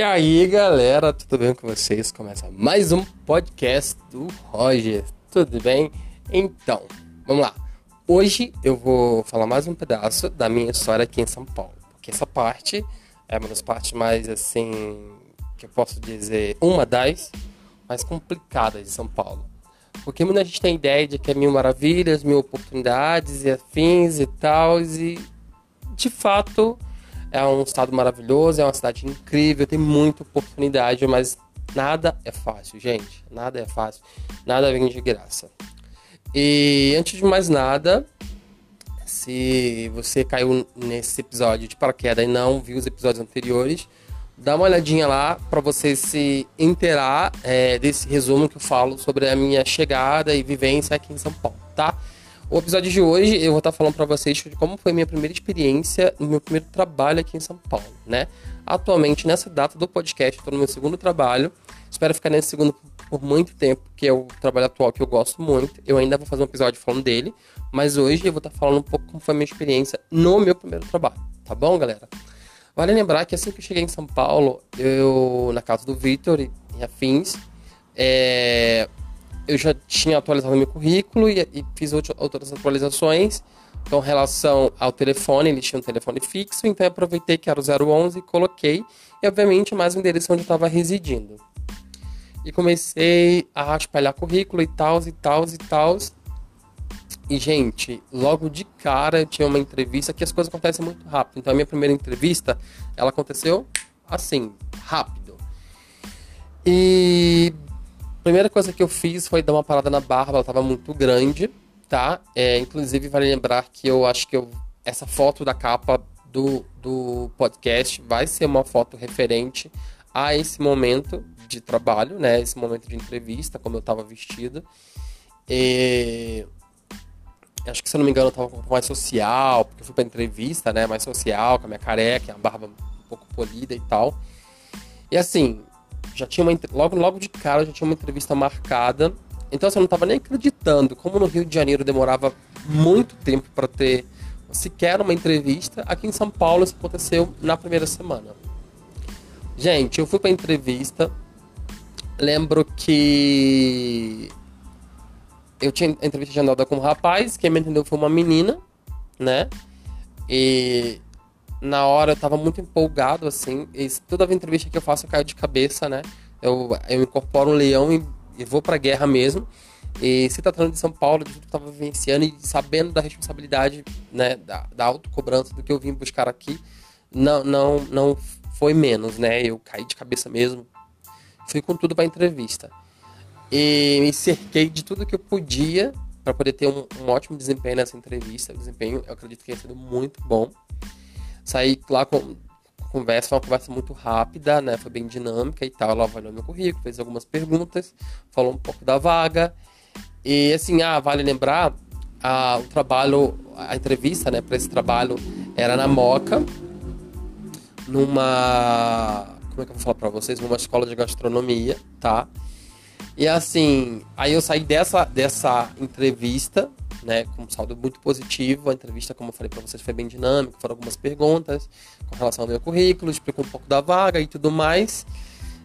E aí, galera, tudo bem com vocês? Começa mais um podcast do Roger. Tudo bem? Então, vamos lá. Hoje eu vou falar mais um pedaço da minha história aqui em São Paulo. Porque essa parte é uma das partes mais, assim, que eu posso dizer, uma das mais complicadas de São Paulo. Porque muita gente tem ideia de que é mil maravilhas, mil oportunidades e afins e tal, e de fato é um estado maravilhoso, é uma cidade incrível, tem muita oportunidade, mas nada é fácil, gente. Nada é fácil, nada vem de graça. E antes de mais nada, se você caiu nesse episódio de paraquedas e não viu os episódios anteriores, dá uma olhadinha lá para você se inteirar é, desse resumo que eu falo sobre a minha chegada e vivência aqui em São Paulo, tá? O episódio de hoje eu vou estar falando para vocês de como foi minha primeira experiência no meu primeiro trabalho aqui em São Paulo, né? Atualmente, nessa data do podcast, estou no meu segundo trabalho. Espero ficar nesse segundo por muito tempo, que é o trabalho atual que eu gosto muito. Eu ainda vou fazer um episódio falando dele, mas hoje eu vou estar falando um pouco como foi a minha experiência no meu primeiro trabalho, tá bom, galera? Vale lembrar que assim que eu cheguei em São Paulo, eu, na casa do Vitor e afins, é, eu já tinha atualizado meu currículo e, e fiz outras atualizações. Então, relação ao telefone, ele tinha um telefone fixo, então eu aproveitei que era o 011 e coloquei, e obviamente mais o endereço onde eu estava residindo. E comecei a espalhar currículo e tal, e tal, e tal. E, gente, logo de cara eu tinha uma entrevista que as coisas acontecem muito rápido. Então, a minha primeira entrevista, ela aconteceu assim, rápido. E primeira coisa que eu fiz foi dar uma parada na barba, ela tava muito grande, tá? É, inclusive, vale lembrar que eu acho que eu, essa foto da capa do, do podcast vai ser uma foto referente a esse momento de trabalho, né? Esse momento de entrevista, como eu tava vestido. E... Acho que, se eu não me engano, eu tava um pouco mais social, porque eu fui pra entrevista, né? Mais social, com a minha careca, a barba um pouco polida e tal. E assim, já tinha uma logo logo de cara já tinha uma entrevista marcada. Então assim, eu não estava nem acreditando como no Rio de Janeiro demorava muito tempo para ter sequer uma entrevista. Aqui em São Paulo isso aconteceu na primeira semana. Gente, eu fui para entrevista. Lembro que eu tinha entrevista de andada com um rapaz, quem me entendeu foi uma menina, né? E na hora eu tava muito empolgado, assim. E toda entrevista que eu faço eu caio de cabeça, né? Eu, eu incorporo um leão e, e vou pra guerra mesmo. E se tratando de São Paulo, de tudo que eu tava vivenciando e sabendo da responsabilidade, né, da, da autocobrança do que eu vim buscar aqui, não, não, não foi menos, né? Eu caí de cabeça mesmo. Fui com tudo pra entrevista. E me cerquei de tudo que eu podia para poder ter um, um, ótimo desempenho nessa entrevista. O desempenho, eu acredito que tenha sido muito bom. Saí lá com conversa, foi uma conversa muito rápida, né? Foi bem dinâmica e tal. Ela avaliou meu currículo, fez algumas perguntas, falou um pouco da vaga. E assim, ah, vale lembrar, a, o trabalho, a entrevista, né, para esse trabalho era na Moca, numa. Como é que eu vou falar pra vocês? Numa escola de gastronomia, tá? E assim, aí eu saí dessa, dessa entrevista né, com um saldo muito positivo. A entrevista, como eu falei para vocês, foi bem dinâmica, foram algumas perguntas com relação ao meu currículo, explicou um pouco da vaga e tudo mais.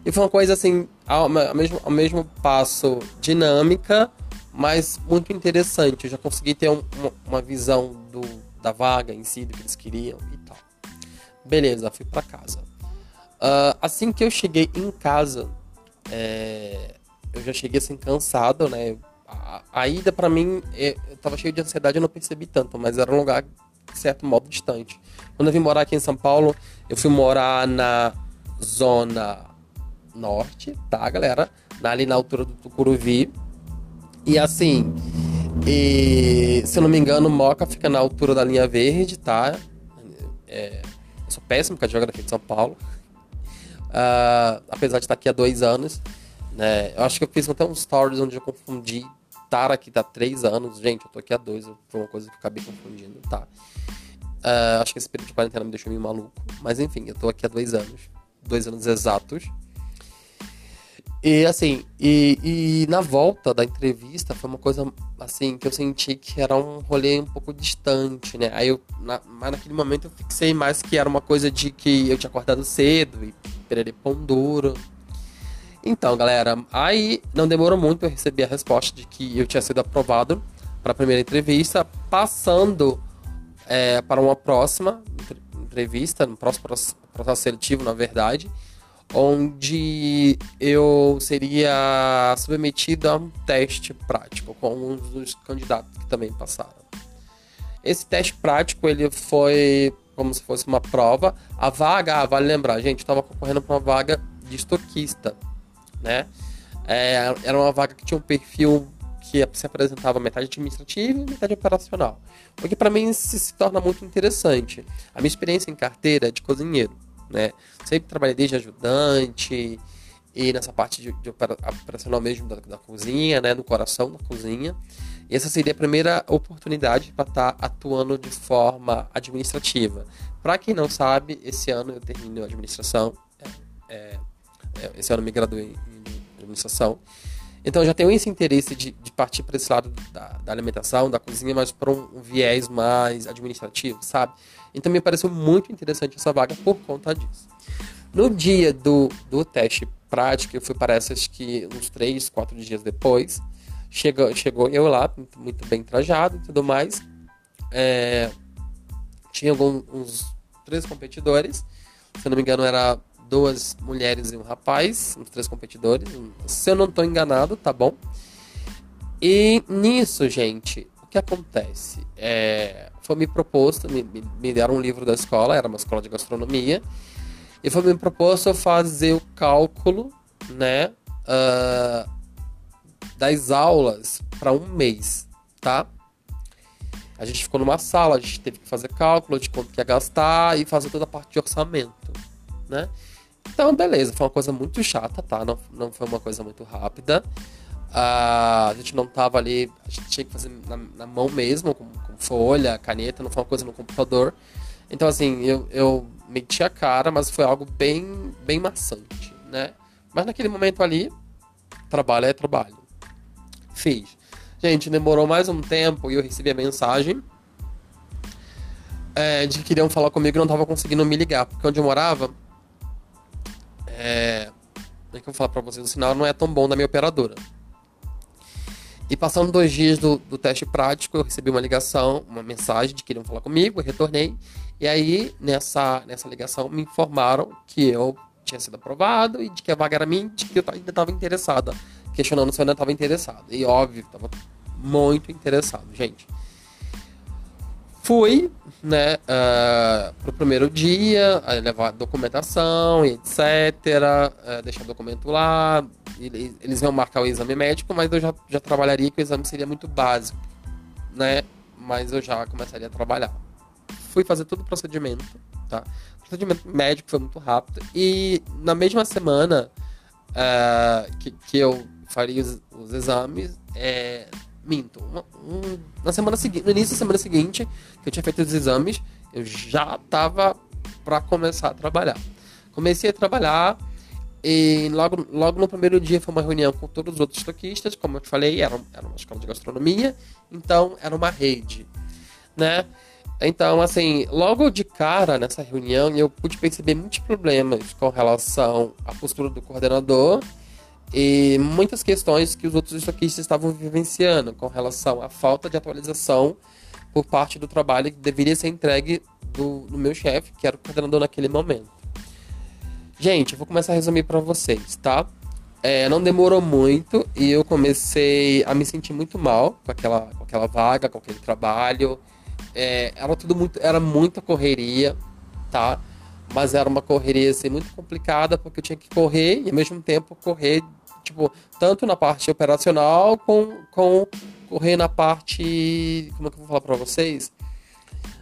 E foi uma coisa assim, ao, mesmo, ao mesmo passo dinâmica, mas muito interessante. Eu já consegui ter um, uma, uma, visão do, da vaga em si, do que eles queriam e tal. Beleza, fui para casa. Uh, assim que eu cheguei em casa, é, eu já cheguei assim cansado, né? A, ida para mim, é, eu tava cheio de ansiedade, eu não percebi tanto, mas era um lugar, de certo modo, distante. Quando eu vim morar aqui em São Paulo, eu fui morar na zona norte, tá, galera? Ali na altura do Tucuruvi. E assim, e, se eu não me engano, Moca fica na altura da linha verde, tá? É, eu sou péssimo com a geografia de São Paulo. Uh, apesar de estar aqui há dois anos. Né? Eu acho que eu fiz até uns stories onde eu confundi estar aqui há três anos. Gente, eu tô aqui há dois, foi uma coisa que eu acabei confundindo, tá? Uh, acho que esse período de quarentena me deixou meio maluco. Mas enfim, eu tô aqui há dois anos. Dois anos exatos. E assim, e, e, na volta da entrevista foi uma coisa assim que eu senti que era um rolê um pouco distante, né? Aí eu, na, mas naquele momento eu fixei mais que era uma coisa de que eu tinha acordado cedo e perere pão duro. Então, galera, aí não demorou muito eu receber a resposta de que eu tinha sido aprovado para a primeira entrevista, passando é, para uma próxima entrevista, no próximo processo seletivo, na verdade, onde eu seria submetido a um teste prático com alguns dos candidatos que também passaram. Esse teste prático ele foi como se fosse uma prova. A vaga, ah, vale lembrar, gente, estava concorrendo para uma vaga de estoquista, né? É, era uma vaga que tinha um perfil que se apresentava metade administrativa e metade operacional. O que para mim se, se torna muito interessante. A minha experiência em carteira é de cozinheiro né? Sempre trabalhei desde ajudante e nessa parte de, de operacional mesmo da, da, cozinha, né? No coração da cozinha. E essa seria a primeira oportunidade para estar tá atuando de forma administrativa. Para quem não sabe, esse ano eu termino administração. É, é, é, esse ano me graduei em administração. Então já tenho esse interesse de, de partir para esse lado da, da, alimentação, da cozinha, mas para um, um, viés mais administrativo, sabe? Então me pareceu muito interessante essa vaga por conta disso. No dia do, do teste prático, eu fui para essas que uns três, quatro dias depois, chegou, chegou eu lá, muito, muito bem trajado e tudo mais. É, tinha alguns uns três competidores, se não me engano era duas mulheres e um rapaz, uns três competidores. Se eu não estou enganado, tá bom? E nisso, gente, o que acontece? É, foi me proposto, me, me deram um livro da escola, era uma escola de gastronomia, e foi me proposto fazer o cálculo, né, uh, das aulas para um mês, tá? A gente ficou numa sala, a gente teve que fazer cálculo de quanto que ia gastar e fazer toda a parte de orçamento, né? Então, beleza, foi uma coisa muito chata, tá? Não, não foi uma coisa muito rápida. Uh, a gente não tava ali, a gente tinha que fazer na, na mão mesmo, com, com, folha, caneta, não foi uma coisa no computador. Então, assim, eu, eu meti a cara, mas foi algo bem, bem maçante, né? Mas naquele momento ali, trabalho é trabalho. Fiz. Gente, demorou mais um tempo e eu recebi a mensagem é, de que queriam falar comigo e não tava conseguindo me ligar, porque onde eu morava é, é que eu vou falar para vocês, o sinal não é tão bom da minha operadora. E passando dois dias do, do teste prático, eu recebi uma ligação, uma mensagem de que queriam falar comigo, eu retornei. E aí, nessa, nessa ligação, me informaram que eu tinha sido aprovado e de que a vaga era minha, de que eu ainda estava interessada. Questionando se eu ainda estava interessado. E óbvio, estava muito interessado, gente. Fui, né, uh, pro primeiro dia, levar documentação etc, uh, deixar o documento lá, eles, eles vão marcar o exame médico, mas eu já, já trabalharia que o exame seria muito básico, né, mas eu já começaria a trabalhar. Fui fazer todo o procedimento, tá, o procedimento médico foi muito rápido, e na mesma semana uh, que, que eu faria os, os exames, é, minto. Na semana seguinte, no início da semana seguinte, que eu tinha feito os exames, eu já tava para começar a trabalhar. Comecei a trabalhar e logo, logo no primeiro dia foi uma reunião com todos os outros estoquistas, como eu te falei, era, era uma escola de gastronomia, então era uma rede, né? Então, assim, logo de cara nessa reunião eu pude perceber muitos problemas com relação à postura do coordenador e muitas questões que os outros estoquistas estavam vivenciando com relação à falta de atualização por parte do trabalho que deveria ser entregue do, do meu chefe, que era o coordenador naquele momento. Gente, eu vou começar a resumir para vocês, tá? É, não demorou muito e eu comecei a me sentir muito mal com aquela, com aquela vaga, com aquele trabalho. É, era tudo muito, era muita correria, tá? Mas era uma correria assim, muito complicada porque eu tinha que correr e ao mesmo tempo correr tipo, tanto na parte operacional com, com correr na parte. Como é que eu vou falar para vocês?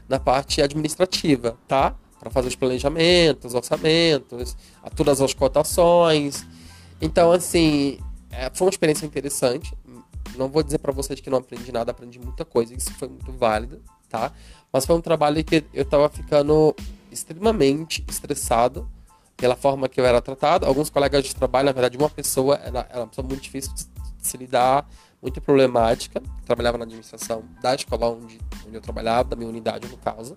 Na parte administrativa, tá? Para fazer os planejamentos, orçamentos, todas as cotações. Então, assim, é, foi uma experiência interessante. Não vou dizer para vocês que não aprendi nada, aprendi muita coisa, isso foi muito válido, tá? Mas foi um trabalho que eu tava ficando extremamente estressado pela forma que eu era tratado. Alguns colegas de trabalho, na verdade, uma pessoa era, era uma pessoa muito difícil de se lidar, muito problemática. Trabalhava na administração da escola onde, onde eu trabalhava, da minha unidade, no caso.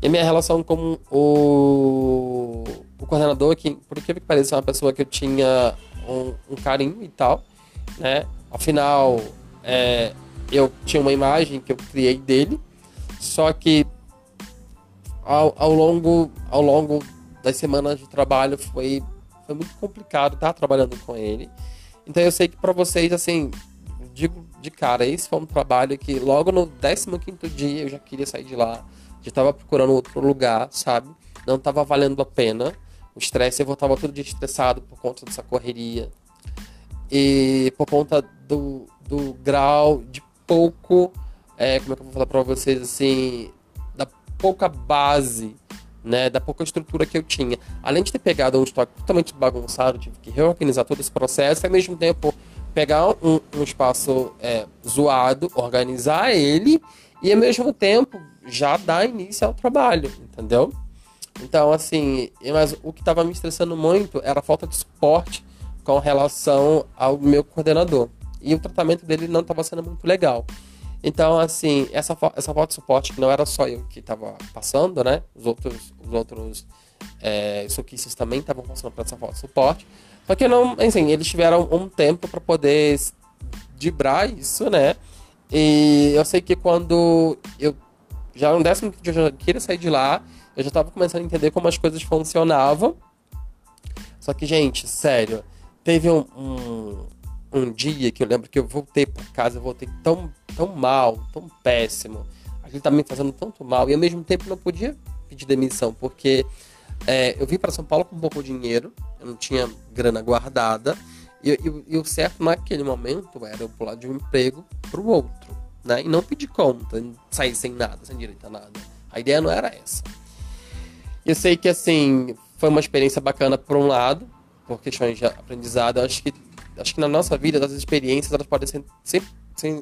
E a minha relação com o, o coordenador, que por que pareça é uma pessoa que eu tinha um, um carinho e tal, né? Afinal, é, eu tinha uma imagem que eu criei dele, só que ao, ao, longo, ao longo das semanas de trabalho foi, foi muito complicado estar trabalhando com ele. Então eu sei que para vocês, assim, digo de cara, esse foi um trabalho que logo no 15 dia eu já queria sair de lá, já estava procurando outro lugar, sabe? Não estava valendo a pena. O estresse, eu voltava todo dia estressado por conta dessa correria. E por conta do, do grau de pouco, é, como é que eu vou falar para vocês assim, da pouca base, né, da pouca estrutura que eu tinha. Além de ter pegado um estoque totalmente bagunçado, tive que reorganizar todo esse processo e ao mesmo tempo pegar um, um espaço é, zoado, organizar ele e ao mesmo tempo já dar início ao trabalho, entendeu? Então, assim, mas o que estava me estressando muito era a falta de suporte com relação ao meu coordenador. E o tratamento dele não estava sendo muito legal. Então, assim, essa, essa falta de suporte, que não era só eu que estava passando, né? Os outros, os outros é, soquistas também estavam passando por essa falta de suporte. Só que não, assim, eles tiveram um tempo para poder dibrar isso, né? E eu sei que quando eu já no décimo dia eu já queria sair de lá, eu já estava começando a entender como as coisas funcionavam. Só que, gente, sério, teve um, um, um dia que eu lembro que eu voltei para casa, eu voltei tão, tão mal, tão péssimo. Aquilo tá me fazendo tanto mal. E ao mesmo tempo não podia pedir demissão, porque é, eu vim para São Paulo com pouco dinheiro, eu não tinha grana guardada. E, e, e, o certo naquele momento era eu pular de um emprego para o outro, né? E não pedir conta, sair sem nada, sem direito a nada. A ideia não era essa. Eu sei que, assim, foi uma experiência bacana por um lado, por questões de aprendizado. acho que, acho que na nossa vida, as experiências, elas podem ser, sempre,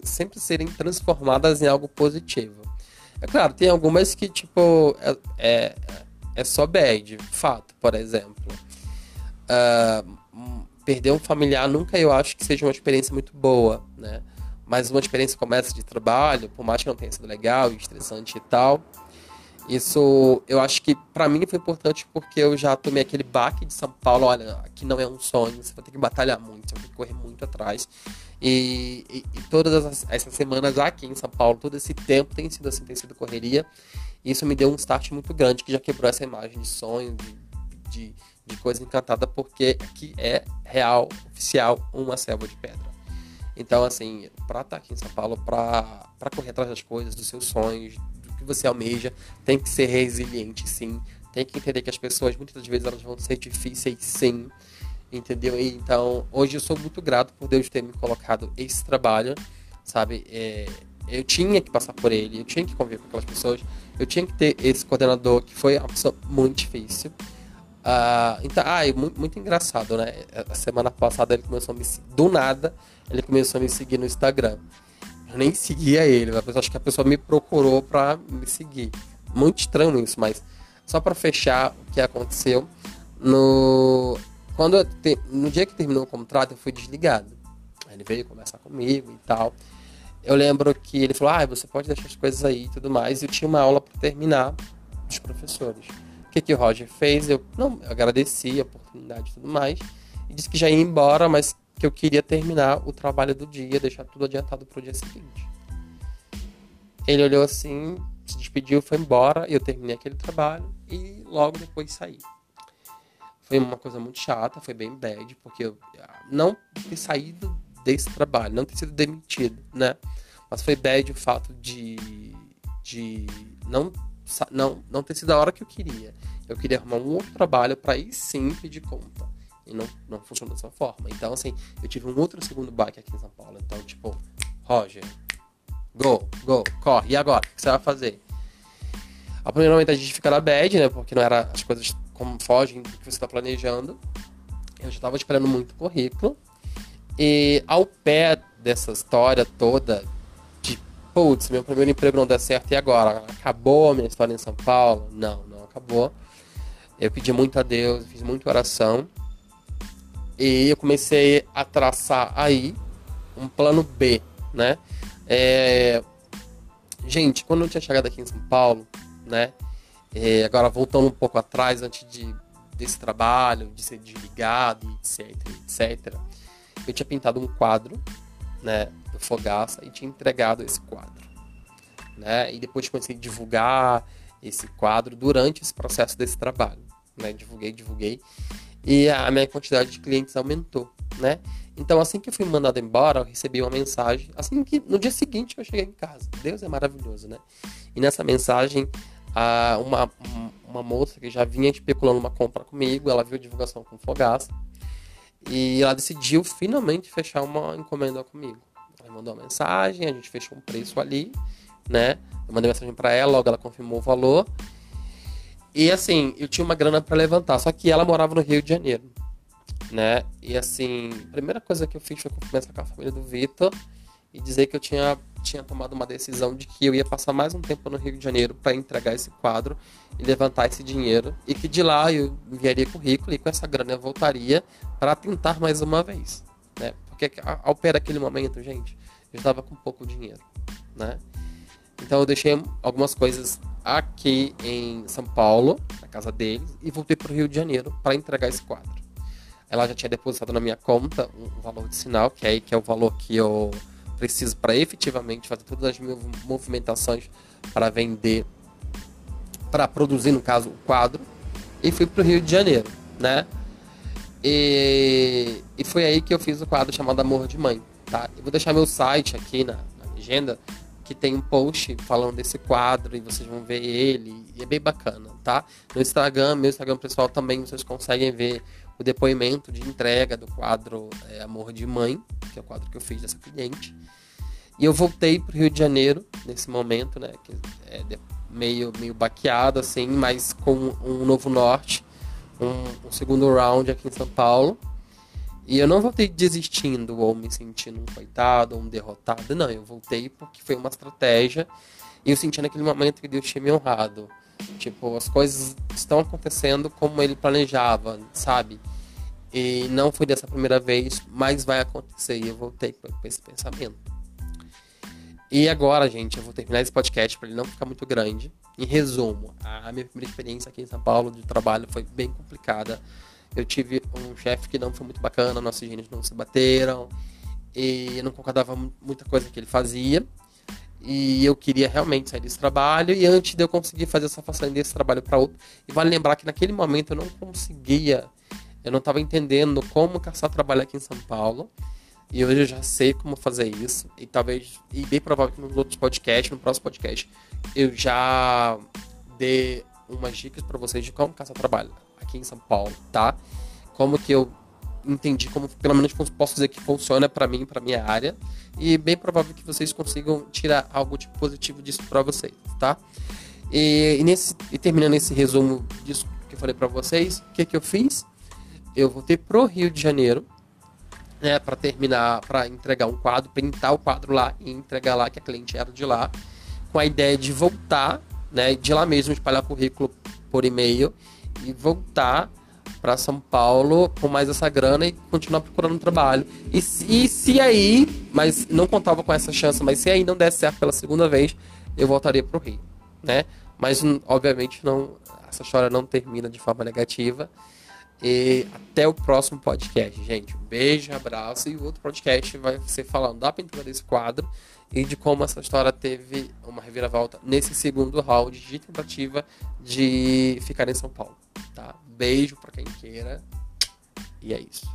sempre serem transformadas em algo positivo. É claro, tem algumas que, tipo, é, é, é só bad, fato, por exemplo. Uh, perder um familiar nunca eu acho que seja uma experiência muito boa, né? Mas uma experiência como essa de trabalho, por mais que não tenha sido legal e estressante e tal, isso eu acho que para mim foi importante porque eu já tomei aquele baque de São Paulo. Olha, aqui não é um sonho, você vai ter que batalhar muito, você vai ter que correr muito atrás. E, e, e todas essas semanas aqui em São Paulo, todo esse tempo tem sido assim, tem sido correria. E isso me deu um start muito grande que já quebrou essa imagem de sonho, de, de, de coisa encantada, porque aqui é real, oficial, uma selva de pedra. Então, assim, pra estar tá aqui em São Paulo, pra, pra correr atrás das coisas, dos seus sonhos, que você almeja, tem que ser resiliente, sim. Tem que entender que as pessoas, muitas das vezes, elas vão ser difíceis, sim. Entendeu? E, então, hoje eu sou muito grato por Deus ter me colocado esse trabalho, sabe? É, eu tinha que passar por ele, eu tinha que conviver com aquelas pessoas, eu tinha que ter esse coordenador que foi uma pessoa muito difícil. Uh, então, ah, muito, muito, engraçado, né? A semana passada ele começou a me do nada, ele começou a me seguir no Instagram. Eu nem seguia ele, acho que a pessoa me procurou pra me seguir. Muito estranho isso, mas só para fechar o que aconteceu, no quando te... no dia que terminou o contrato, eu fui desligado. Ele veio conversar comigo e tal. Eu lembro que ele falou: "Ah, você pode deixar as coisas aí e tudo mais". E eu tinha uma aula para terminar dos professores. O que que o Roger fez? Eu não, eu agradeci a oportunidade e tudo mais e disse que já ia embora, mas que eu queria terminar o trabalho do dia, deixar tudo adiantado para o dia seguinte. Ele olhou assim, se despediu, foi embora, eu terminei aquele trabalho e logo depois saí. Foi uma coisa muito chata, foi bem bad, porque eu não ter saído desse trabalho, não ter sido demitido, né? Mas foi bad o fato de, de não, não, não ter sido a hora que eu queria. Eu queria arrumar um outro trabalho para aí sim pedir conta. E não, não funciona dessa forma. Então, assim, eu tive um outro segundo bike aqui em São Paulo. Então, tipo, Roger, go, go, corre. E agora? O que você vai fazer? A primeiro momento a gente fica na bad, né? Porque não era as coisas como fogem do que você está planejando. Eu já estava esperando muito currículo. E ao pé dessa história toda, de putz, meu primeiro emprego não deu certo, e agora? Acabou a minha história em São Paulo? Não, não acabou. Eu pedi muito a Deus, fiz muita oração. E eu comecei a traçar aí um plano B, né? É... Gente, quando eu tinha chegado aqui em São Paulo, né? É... Agora voltando um pouco atrás, antes de, desse trabalho, de ser desligado, etc, etc, eu tinha pintado um quadro, né, do Fogaça e tinha entregado esse quadro, né? E depois comecei a divulgar esse quadro durante esse processo desse trabalho, né? Divulguei, divulguei e a minha quantidade de clientes aumentou, né? Então, assim que eu fui mandado embora, eu recebi uma mensagem. Assim que no dia seguinte eu cheguei em casa. Deus é maravilhoso, né? E nessa mensagem, uma, uma moça que já vinha especulando uma compra comigo, ela viu a divulgação com Fogaça. E ela decidiu finalmente fechar uma encomenda comigo. Ela mandou uma mensagem, a gente fechou um preço ali, né? Eu mandei mensagem para ela, logo ela confirmou o valor. E assim, eu tinha uma grana para levantar, só que ela morava no Rio de Janeiro né? E assim, a primeira coisa que eu fiz foi conversar com a família do Vitor e dizer que eu tinha, tinha tomado uma decisão de que eu ia passar mais um tempo no Rio de Janeiro para entregar esse quadro e levantar esse dinheiro e que de lá eu enviaria currículo e com essa grana eu voltaria para tentar mais uma vez, né? Porque ao pé daquele momento, gente, eu estava com pouco dinheiro, né? Então eu deixei algumas coisas aqui em São Paulo, na casa deles, e voltei para o Rio de Janeiro para entregar esse quadro ela já tinha depositado na minha conta um valor de sinal, que é aí que é o valor que eu preciso para efetivamente fazer todas as minhas movimentações para vender, para produzir, no caso, o quadro. E fui para o Rio de Janeiro, né? E, e foi aí que eu fiz o quadro chamado Amor de Mãe, tá? Eu vou deixar meu site aqui na, na legenda, que tem um post falando desse quadro e vocês vão ver ele. E é bem bacana, tá? No Instagram, meu Instagram pessoal também vocês conseguem ver o depoimento de entrega do quadro é, Amor de Mãe, que é o quadro que eu fiz dessa cliente. E eu voltei para o Rio de Janeiro nesse momento, né? Que é meio, meio baqueado, assim, mas com um novo norte, um, um segundo round aqui em São Paulo. E eu não voltei desistindo ou me sentindo um coitado ou um derrotado. Não, eu voltei porque foi uma estratégia. E eu senti naquele momento que Deus tinha me honrado. Tipo, as coisas estão acontecendo como ele planejava, sabe? E não foi dessa primeira vez, mas vai acontecer. E eu voltei com esse pensamento. E agora, gente, eu vou terminar esse podcast para ele não ficar muito grande. Em resumo, a minha primeira experiência aqui em São Paulo de trabalho foi bem complicada. Eu tive um chefe que não foi muito bacana, nossos higiene não se bateram. E eu não concordava muita coisa que ele fazia. E eu queria realmente sair desse trabalho. E antes de eu conseguir fazer essa façanha desse trabalho para outro. E vale lembrar que naquele momento eu não conseguia. Eu não estava entendendo como caçar trabalho aqui em São Paulo. E hoje eu já sei como fazer isso. E talvez, e bem provável que nos outros podcasts, no próximo podcast, eu já dê umas dicas para vocês de como caçar trabalho aqui em São Paulo, tá? Como que eu entendi como, pelo menos posso dizer que funciona para mim, para minha área, e bem provável que vocês consigam tirar algo de positivo disso para vocês, tá? E, e, nesse, e terminando esse resumo disso que eu falei para vocês, o que que eu fiz? Eu voltei pro Rio de Janeiro, né, para terminar, para entregar um quadro, pintar o quadro lá e entregar lá que a cliente era de lá, com a ideia de voltar, né, de lá mesmo espalhar currículo por e-mail voltar para São Paulo com mais essa grana e continuar procurando trabalho. E, e se aí, mas não contava com essa chance, mas se aí não desse certo pela segunda vez, eu voltaria para o Rio, né? Mas obviamente não, essa história não termina de forma negativa. E até o próximo podcast, gente. Um beijo, abraço. E o outro podcast vai ser falando da pintura desse quadro e de como essa história teve uma reviravolta nesse segundo round de tentativa de ficar em São Paulo. Tá? Beijo para quem queira. E é isso.